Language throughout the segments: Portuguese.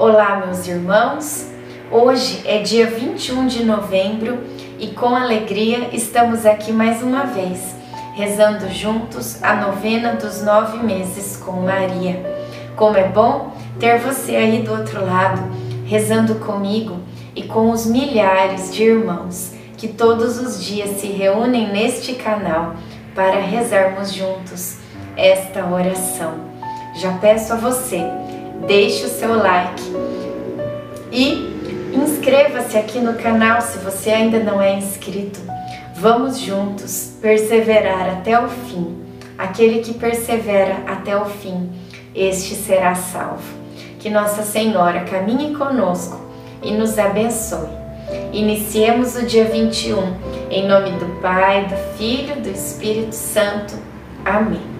Olá, meus irmãos. Hoje é dia 21 de novembro e com alegria estamos aqui mais uma vez, rezando juntos a novena dos nove meses com Maria. Como é bom ter você aí do outro lado, rezando comigo e com os milhares de irmãos que todos os dias se reúnem neste canal para rezarmos juntos esta oração. Já peço a você, deixe o seu like e inscreva-se aqui no canal se você ainda não é inscrito. Vamos juntos perseverar até o fim. Aquele que persevera até o fim, este será salvo. Que Nossa Senhora caminhe conosco e nos abençoe. Iniciemos o dia 21, em nome do Pai, do Filho do Espírito Santo. Amém.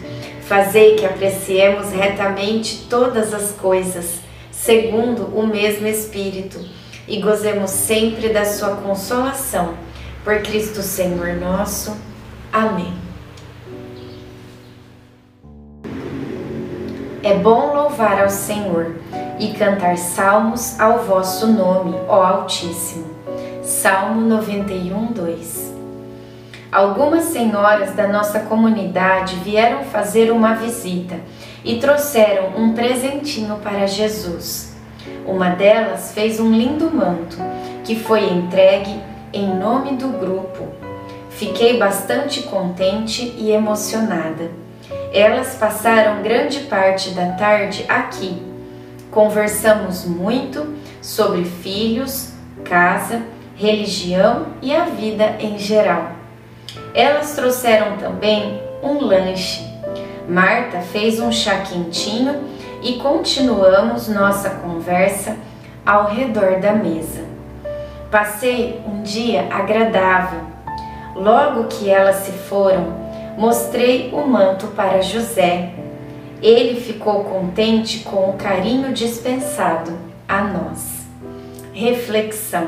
Fazei que apreciemos retamente todas as coisas, segundo o mesmo Espírito, e gozemos sempre da Sua consolação. Por Cristo Senhor nosso. Amém. É bom louvar ao Senhor e cantar salmos ao vosso nome, ó Altíssimo. Salmo 91, 2 Algumas senhoras da nossa comunidade vieram fazer uma visita e trouxeram um presentinho para Jesus. Uma delas fez um lindo manto que foi entregue em nome do grupo. Fiquei bastante contente e emocionada. Elas passaram grande parte da tarde aqui. Conversamos muito sobre filhos, casa, religião e a vida em geral. Elas trouxeram também um lanche. Marta fez um chá quentinho e continuamos nossa conversa ao redor da mesa. Passei um dia agradável. Logo que elas se foram, mostrei o manto para José. Ele ficou contente com o carinho dispensado a nós. Reflexão: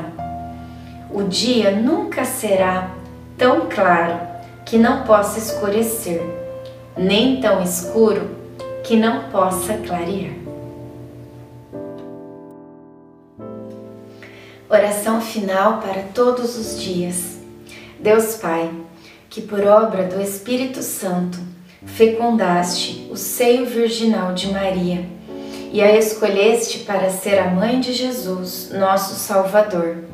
o dia nunca será tão claro que não possa escurecer, nem tão escuro que não possa clarear. Oração final para todos os dias. Deus Pai, que por obra do Espírito Santo fecundaste o seio virginal de Maria e a escolheste para ser a mãe de Jesus, nosso Salvador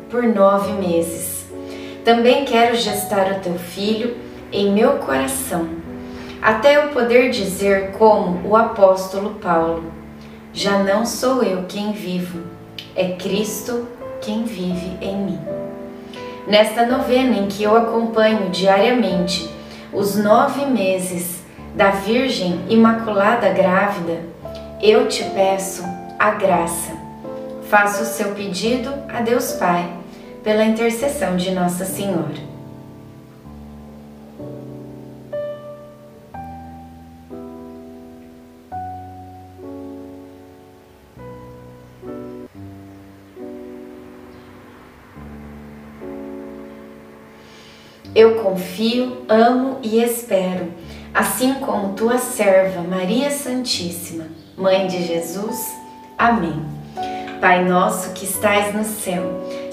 por nove meses. Também quero gestar o teu filho em meu coração, até eu poder dizer, como o apóstolo Paulo: Já não sou eu quem vivo, é Cristo quem vive em mim. Nesta novena em que eu acompanho diariamente os nove meses da Virgem Imaculada Grávida, eu te peço a graça. Faça o seu pedido a Deus Pai pela intercessão de Nossa Senhora. Eu confio, amo e espero, assim como tua serva Maria Santíssima, Mãe de Jesus. Amém. Pai nosso que estais no céu,